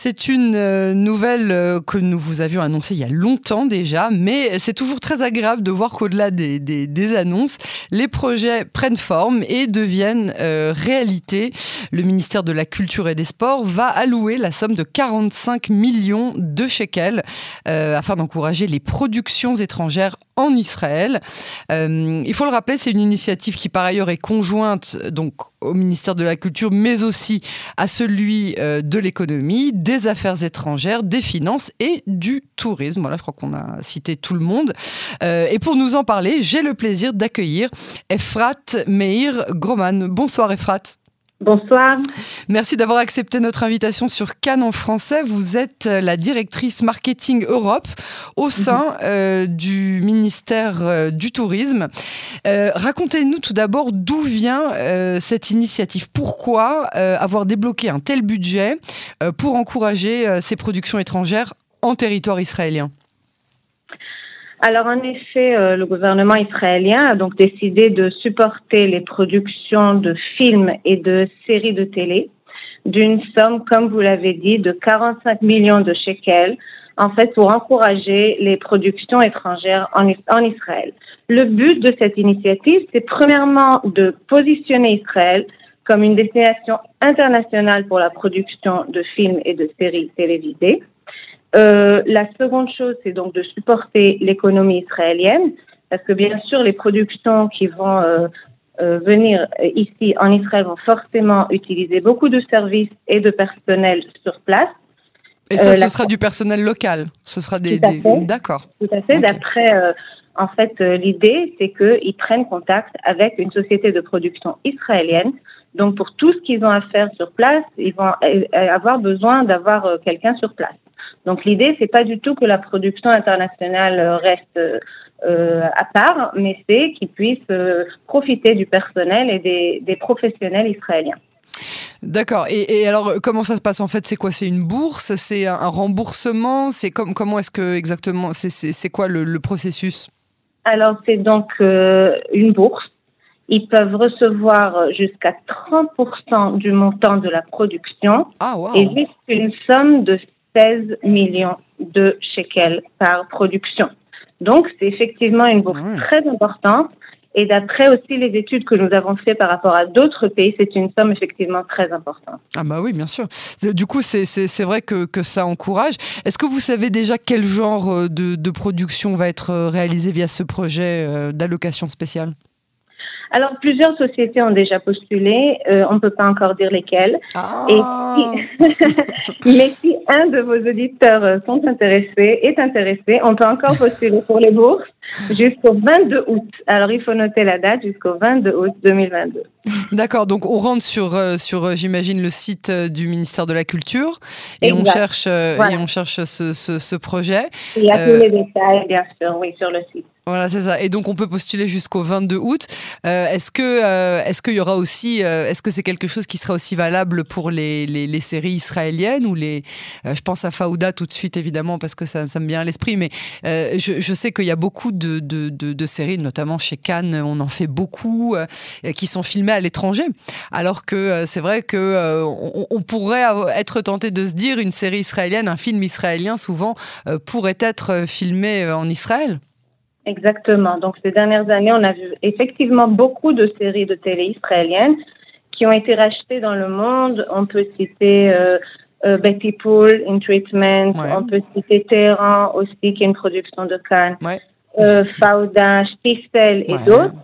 C'est une euh, nouvelle euh, que nous vous avions annoncée il y a longtemps déjà, mais c'est toujours très agréable de voir qu'au-delà des, des, annonces, les projets prennent forme et deviennent euh, réalité. Le ministère de la Culture et des Sports va allouer la somme de 45 millions de shekels afin d'encourager les productions étrangères en Israël. il faut le rappeler, c'est une initiative qui par ailleurs est conjointe donc au ministère de la Culture, mais aussi à celui de l'économie des affaires étrangères, des finances et du tourisme. Voilà, je crois qu'on a cité tout le monde. Euh, et pour nous en parler, j'ai le plaisir d'accueillir Efrat Meir Groman. Bonsoir Efrat. Bonsoir. Merci d'avoir accepté notre invitation sur Cannes en français. Vous êtes euh, la directrice marketing Europe au sein mhm. euh, du ministère euh, du Tourisme. Racontez-nous tout d'abord d'où vient cette initiative. Pourquoi avoir débloqué un tel budget pour encourager ces productions étrangères en territoire israélien? Alors en effet, euh, le gouvernement israélien a donc décidé de supporter les productions de films et de séries de télé d'une somme, comme vous l'avez dit, de 45 millions de shekels, en fait, pour encourager les productions étrangères en, en Israël. Le but de cette initiative, c'est premièrement de positionner Israël comme une destination internationale pour la production de films et de séries télévisées. Euh, la seconde chose, c'est donc de supporter l'économie israélienne, parce que bien sûr, les productions qui vont euh, euh, venir ici en Israël vont forcément utiliser beaucoup de services et de personnel sur place. Et ça, ce sera du personnel local. Ce sera des. D'accord. Tout à fait. D'après, en fait, l'idée, c'est qu'ils prennent contact avec une société de production israélienne. Donc, pour tout ce qu'ils ont à faire sur place, ils vont avoir besoin d'avoir quelqu'un sur place. Donc l'idée, c'est pas du tout que la production internationale euh, reste euh, à part, mais c'est qu'ils puissent euh, profiter du personnel et des, professionnels israéliens. D'accord. Et, alors, comment ça se passe en fait? C'est quoi? C'est une bourse? C'est un, remboursement? C'est comme comment est-ce que exactement C'est quoi le, processus? Alors, c'est donc une bourse. Ils peuvent recevoir jusqu'à 30% du montant de la production ah, et juste une somme de 16 millions de shekels par production. Donc, c'est effectivement une bourse très importante. Et d'après aussi les études que nous avons faites par rapport à d'autres pays, c'est une somme effectivement très importante. Ah bah oui, bien sûr. Du coup, c'est vrai que, que, ça encourage. Est-ce que vous savez déjà quel genre euh, de, de production va être euh, réalisé via ce projet euh, d'allocation spéciale? Alors, plusieurs sociétés ont déjà postulé. Euh, on ne peut pas encore dire lesquelles. Ah. Mais si un de vos auditeurs sont intéressés, est intéressé, on peut encore postuler pour les bourses jusqu'au 22 août. Alors, il faut noter la date jusqu'au 22 août 2022. D'accord. Donc, on rentre sur, euh, sur euh, j'imagine, le site du ministère de la Culture et on cherche, et on cherche ce, ce, ce projet. Il y a tous les détails, bien sûr, oui, sur le site. Voilà, c'est ça. Et donc, on peut postuler jusqu'au 22 août. Euh, est-ce que, euh, est-ce qu'il y aura aussi, euh, est-ce que c'est quelque chose qui sera aussi valable pour les, les, séries israéliennes ou les, je pense à Faouda tout de suite évidemment parce que ça, ça me vient à l'esprit, mais je, je, sais qu'il y a beaucoup de, de, de, séries, notamment chez Cannes, on en fait beaucoup, qui sont filmées à l'étranger. Alors que c'est vrai que on, on, pourrait être tenté de se dire une série israélienne, un film israélien souvent pourrait être filmé en Israël. Exactement. Donc, ces dernières années, on a vu effectivement beaucoup de séries de télé israéliennes qui ont été rachetées dans le monde. On peut citer euh, euh, Betty Pool, In Treatment. On peut citer Téhéran aussi, qui est une production de Cannes. Euh, Fauda, et d'autres.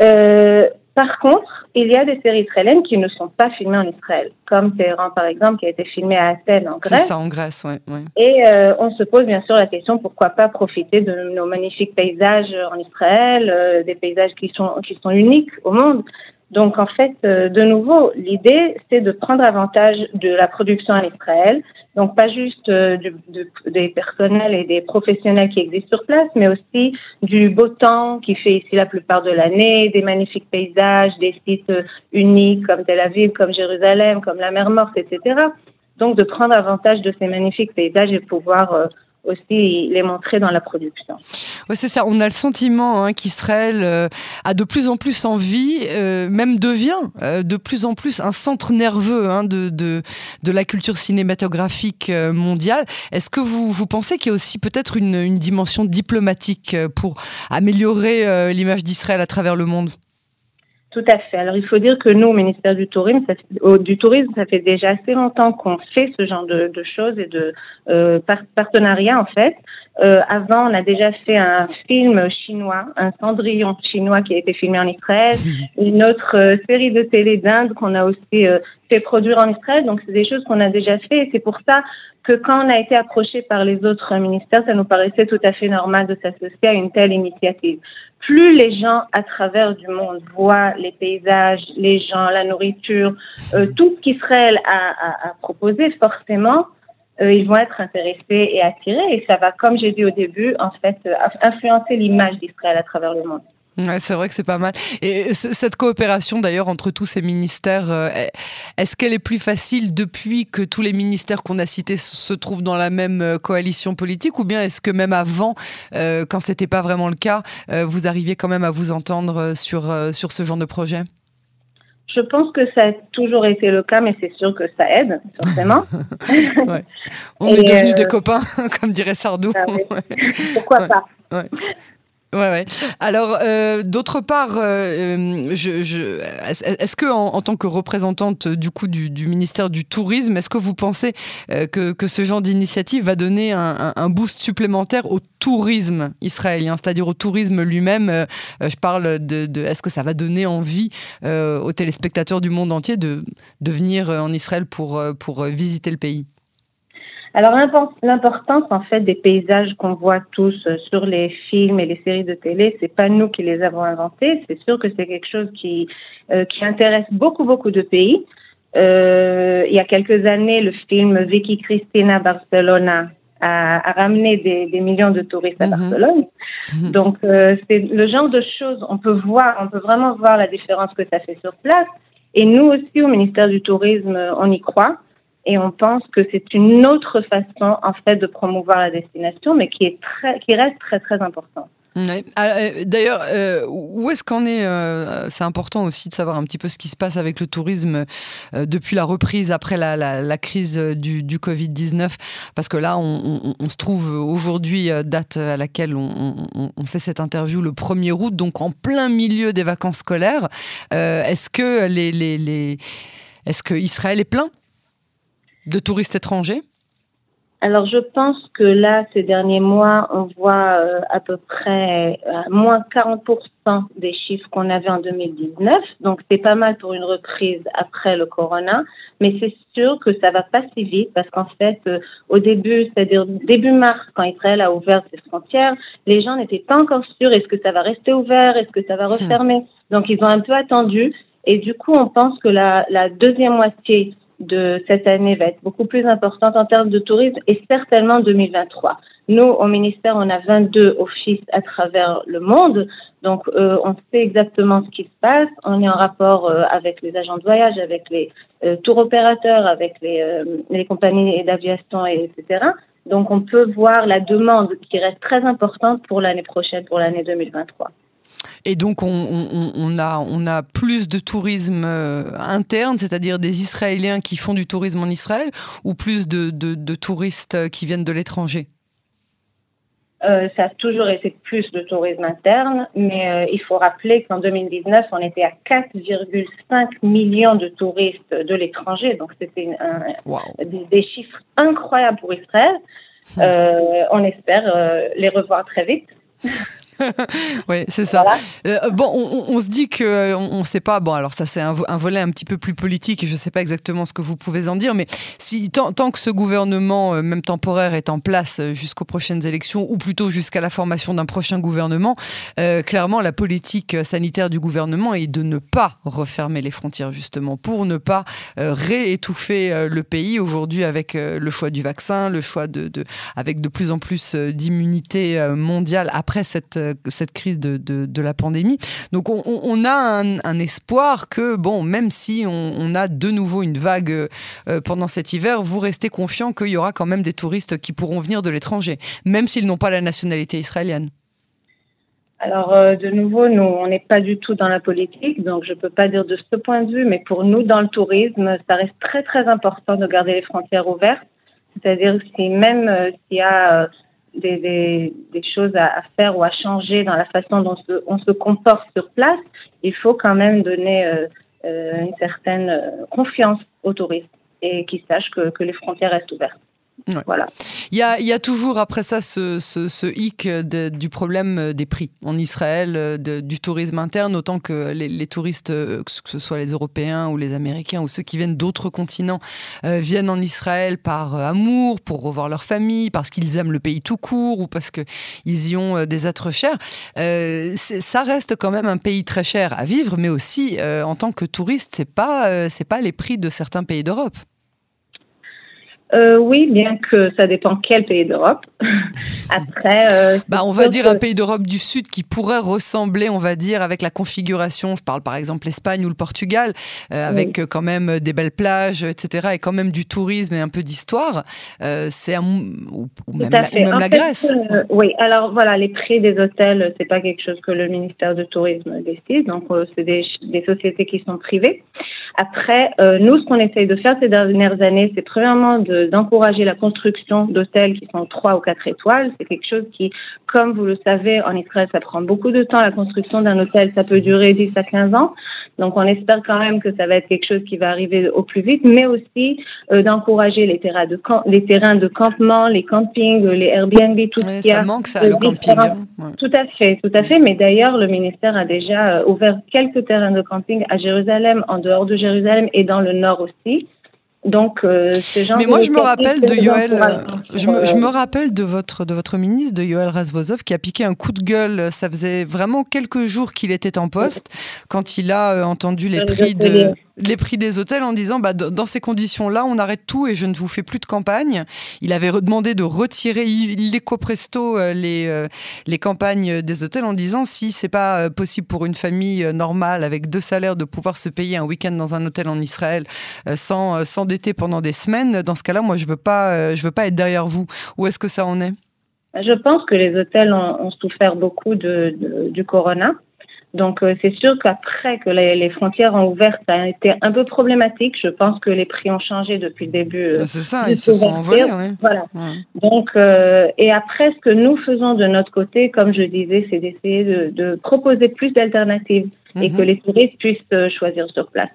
Euh, par contre, il y a des séries israéliennes qui ne sont pas filmées en Israël, comme Téhéran par exemple, qui a été filmé à Athènes en Grèce. C'est ça, en Grèce, oui. Ouais. Et euh, on se pose bien sûr la question pourquoi pas profiter de nos magnifiques paysages en Israël, euh, des paysages qui sont qui sont uniques au monde. Donc en fait, euh, de nouveau, l'idée c'est de prendre avantage de la production en Israël, donc pas juste euh, des personnels et des professionnels qui existent sur place, mais aussi du beau temps qui fait ici la plupart de l'année, des magnifiques paysages, des sites euh, uniques comme Tel Aviv, comme Jérusalem, comme la mer Morte, etc. Donc de prendre avantage de ces magnifiques paysages et pouvoir aussi les montrer dans la production. Oui, c'est ça. On a le sentiment hein, qu'Israël euh, a de plus en plus envie, euh, même devient euh, de plus en plus un centre nerveux hein, de, de, de, la culture cinématographique mondiale. Est-ce que vous, vous pensez qu'il y a aussi peut-être une, une, dimension diplomatique pour améliorer l'image d'Israël à travers le monde? Tout à fait. Alors, il faut dire que nous, au ministère du Tourisme, ça fait, du Tourisme, ça fait déjà assez longtemps qu'on fait ce genre de, de choses et de euh, partenariats, en fait. Euh, avant, on a déjà fait un film chinois, un Cendrillon chinois qui a été filmé en Israël, une autre euh, série de télé d'Inde qu'on a aussi euh, fait produire en Israël. Donc, c'est des choses qu'on a déjà fait et c'est pour ça que quand on a été approché par les autres ministères, ça nous paraissait tout à fait normal de s'associer à une telle initiative. Plus les gens à travers du monde voient les paysages, les gens, la nourriture, euh, tout ce qu'Israël a, a, a, proposé, forcément, euh, ils vont être intéressés et attirés. Et ça va, comme j'ai dit au début, en fait, euh, influencer l'image d'Israël à travers le monde. Ouais, c'est vrai que c'est pas mal. Et cette coopération d'ailleurs entre tous ces ministères, euh, est-ce qu'elle est plus facile depuis que tous les ministères qu'on a cités se trouvent dans la même euh, coalition politique? Ou bien est-ce que même avant, quand c'était pas vraiment le cas, vous arriviez quand même à vous entendre sur, sur ce genre de projet? Je pense que ça a toujours été le cas, mais c'est sûr que ça aide, forcément. ouais. On est devenus des copains, comme dirait Sardou. Ah Pourquoi pas? Ouais, ouais. Alors, euh, d'autre part, euh, je, est-ce que en, tant que représentante du coup du, ministère du Tourisme, est-ce que vous pensez euh, que, ce genre d'initiative va donner un, boost supplémentaire au tourisme israélien, c'est-à-dire au tourisme lui-même euh, Je parle de, est-ce que ça va donner envie euh, aux téléspectateurs du monde entier de, venir en Israël pour visiter le pays? Alors l'importance en fait des paysages qu'on voit tous euh, sur les films et les séries de télé, c'est pas nous qui les avons inventés. C'est sûr que c'est quelque chose qui euh, qui intéresse beaucoup beaucoup de pays. Euh, il y a quelques années, le film Vicky Cristina Barcelona a, a ramené des, des, millions de touristes à mhm. Barcelone. Mhm. Donc euh, c'est le genre de choses on peut voir, on peut vraiment voir la différence que ça fait sur place. Et nous aussi au ministère du Tourisme, on y croit et on pense que c'est une autre façon en fait de promouvoir la destination, mais qui est très, qui reste très très important. Ah, euh, d'ailleurs, euh, où est-ce qu'on est, euh, C'est important aussi de savoir un petit peu ce qui se passe avec le tourisme depuis la reprise après la, crise du, du Covid-19, parce que là, on, se trouve aujourd'hui, date à laquelle on, fait cette interview, le 1er août, donc en plein milieu des vacances scolaires. Est-ce que est-ce que Israël est plein? De touristes étrangers alors je pense que là, ces derniers mois, on voit euh, à peu près euh, moins 40% des chiffres qu'on avait en 2019. Donc c'est pas mal pour une reprise après le corona. Mais c'est sûr que ça va pas si vite parce qu'en fait, euh, au début, c'est-à-dire début mars, quand Israël a ouvert ses frontières, les gens n'étaient pas encore sûrs est-ce que ça va rester ouvert, est-ce que ça va refermer. Donc ils ont un peu attendu. Et du coup, on pense que la, la deuxième moitié de cette année va être beaucoup plus importante en termes de tourisme et certainement 2023. Nous, au ministère, on a 22 offices à travers le monde, donc euh, on sait exactement ce qui se passe. On est en rapport euh, avec les agents de voyage, avec les euh, tours opérateurs, avec les, euh, les compagnies d'aviation, etc. Donc on peut voir la demande qui reste très importante pour l'année prochaine, pour l'année 2023. Et donc, on, on, on, a, on a plus de tourisme euh, interne, c'est-à-dire des Israéliens qui font du tourisme en Israël, ou plus de, de, de touristes qui viennent de l'étranger? Euh, ça a toujours été plus de tourisme interne, mais euh, il faut rappeler qu'en 2019, on était à 4,5 millions de touristes de l'étranger. Donc, c'était wow. des, des, chiffres incroyables pour Israël. Hmm. Euh, on espère les revoir très vite. oui, c'est ça. Voilà. Euh, bon, on, on, se dit que euh, on ne sait pas. Bon, alors ça c'est un, un, volet un petit peu plus politique et je ne sais pas exactement ce que vous pouvez en dire, mais si tant, tant que ce gouvernement, euh, même temporaire, est en place jusqu'aux prochaines élections ou plutôt jusqu'à la formation d'un prochain gouvernement, euh, clairement la politique sanitaire du gouvernement est de ne pas refermer les frontières justement pour ne pas réétouffer le pays aujourd'hui avec le choix du vaccin, le choix de, de avec de plus en plus d'immunité mondiale après cette cette crise de, la pandémie. Donc on, a un, espoir que, bon, même si on, a de nouveau une vague pendant cet hiver, vous restez confiant qu'il y aura quand même des touristes qui pourront venir de l'étranger, même s'ils n'ont pas la nationalité israélienne. Alors, euh, de nouveau, nous, on n'est pas du tout dans la politique, donc je ne peux pas dire de ce point de vue, mais pour nous, dans le tourisme, ça reste très, très important de garder les frontières ouvertes. C'est-à-dire si même euh, s'il y a euh, des, choses à, faire ou à changer dans la façon dont on se comporte sur place, il faut quand même donner une certaine confiance aux touristes et qu'ils sachent que les frontières restent ouvertes. Voilà. Il y, a, il y a, toujours après ça ce, ce, ce hic du problème des prix en Israël, du tourisme interne, autant que les, touristes, que ce soit les Européens ou les Américains ou ceux qui viennent d'autres continents, euh, viennent en Israël par euh, amour, pour revoir leur famille, parce qu'ils aiment le pays tout court ou parce qu'ils y ont euh, des êtres chers. ça reste quand même un pays très cher à vivre, mais aussi en tant que touriste, c'est pas c'est pas les prix de certains pays d'Europe. Euh, oui, bien que ça dépend quel pays d'Europe. Après, euh, bah, on va dire un pays d'Europe du Sud qui pourrait ressembler, on va dire, avec la configuration. Je parle par exemple l'Espagne ou le Portugal, euh, avec quand même des belles plages, etc., et quand même du tourisme et un peu d'histoire. c'est ou, même, la, Grèce. oui. Alors voilà, les prix des hôtels, c'est pas quelque chose que le ministère du Tourisme décide. Donc c'est des, des, sociétés qui sont privées. Après, nous, ce qu'on essaye de faire ces dernières années, c'est premièrement de d'encourager la construction d'hôtels qui sont trois ou quatre étoiles. C'est quelque chose qui, comme vous le savez, en Israël, ça prend beaucoup de temps. La construction d'un hôtel, ça peut durer 10 à 15 ans. Donc, on espère quand même que ça va être quelque chose qui va arriver au plus vite, mais aussi euh, d'encourager les terrains de les terrains de campement, les campings, les Airbnb, tout ce qui ça manque ça, le camping. Hein. Tout à fait, tout à fait. Mais d'ailleurs, le ministère a déjà euh, ouvert quelques terrains de camping à Jérusalem, en dehors de Jérusalem et dans le nord aussi. Donc, euh, genre Mais moi, je me rappelle de Yoel. Je me, je me, rappelle de votre de votre ministre, de Yoel Razvozov, qui a piqué un coup de gueule. Ça faisait vraiment quelques jours qu'il était en poste quand il a euh, entendu les prix de les prix des hôtels en disant bah, dans ces conditions-là, on arrête tout et je ne vous fais plus de campagne. Il avait demandé de retirer illico presto euh, les, euh, les campagnes des hôtels en disant si c'est pas euh, possible pour une famille normale avec deux salaires de pouvoir se payer un week-end dans un hôtel en Israël sans s'endetter pendant des semaines, dans ce cas-là, moi je veux veux pas être derrière vous. Où est-ce que ça en est? Je pense que les hôtels ont, souffert beaucoup de, du corona. Donc euh, c'est sûr qu'après que les, frontières ont ouvert, ça a été un peu problématique. Je pense que les prix ont changé depuis le début. Euh, c'est ça, ils se sont envolés. Voilà. Donc euh, et après, ce que nous faisons de notre côté, comme je disais, c'est d'essayer de, de, proposer plus d'alternatives et mhm. que les touristes puissent choisir sur place.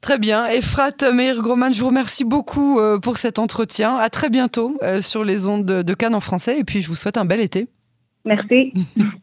Très bien. Efrat Meir Groman, je vous remercie beaucoup pour cet entretien. À très bientôt sur les ondes de Cannes en français et puis je vous souhaite un bel été. Merci.